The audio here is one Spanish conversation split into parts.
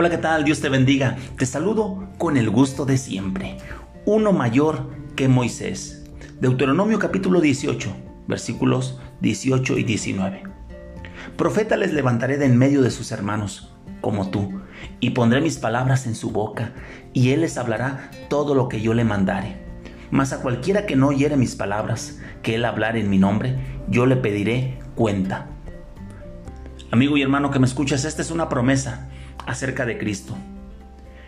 Hola, ¿qué tal? Dios te bendiga. Te saludo con el gusto de siempre. Uno mayor que Moisés. Deuteronomio capítulo 18, versículos 18 y 19. Profeta les levantaré de en medio de sus hermanos, como tú, y pondré mis palabras en su boca, y él les hablará todo lo que yo le mandare. Mas a cualquiera que no oyere mis palabras, que él hablare en mi nombre, yo le pediré cuenta. Amigo y hermano que me escuchas, esta es una promesa acerca de Cristo.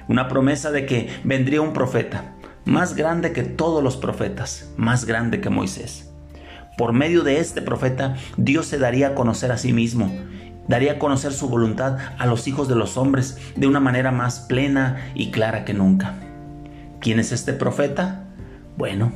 Una promesa de que vendría un profeta, más grande que todos los profetas, más grande que Moisés. Por medio de este profeta, Dios se daría a conocer a sí mismo, daría a conocer su voluntad a los hijos de los hombres de una manera más plena y clara que nunca. ¿Quién es este profeta? Bueno,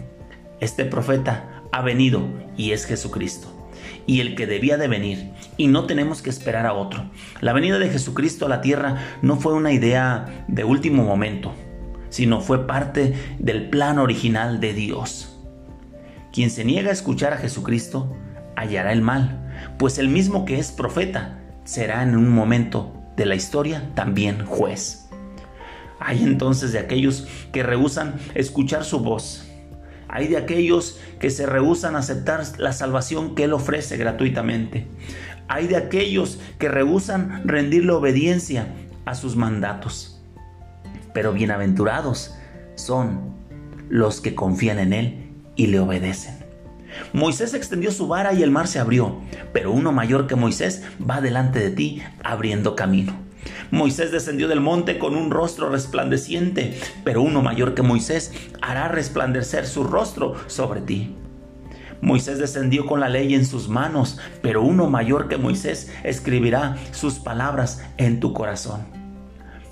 este profeta ha venido y es Jesucristo y el que debía de venir, y no tenemos que esperar a otro. La venida de Jesucristo a la tierra no fue una idea de último momento, sino fue parte del plan original de Dios. Quien se niega a escuchar a Jesucristo hallará el mal, pues el mismo que es profeta será en un momento de la historia también juez. Hay entonces de aquellos que rehusan escuchar su voz, hay de aquellos que se rehúsan a aceptar la salvación que Él ofrece gratuitamente. Hay de aquellos que rehúsan rendirle obediencia a sus mandatos. Pero bienaventurados son los que confían en Él y le obedecen. Moisés extendió su vara y el mar se abrió, pero uno mayor que Moisés va delante de ti abriendo camino. Moisés descendió del monte con un rostro resplandeciente, pero uno mayor que Moisés hará resplandecer su rostro sobre ti. Moisés descendió con la ley en sus manos, pero uno mayor que Moisés escribirá sus palabras en tu corazón.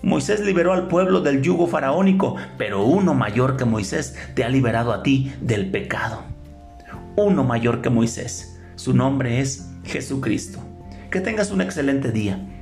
Moisés liberó al pueblo del yugo faraónico, pero uno mayor que Moisés te ha liberado a ti del pecado. Uno mayor que Moisés. Su nombre es Jesucristo. Que tengas un excelente día.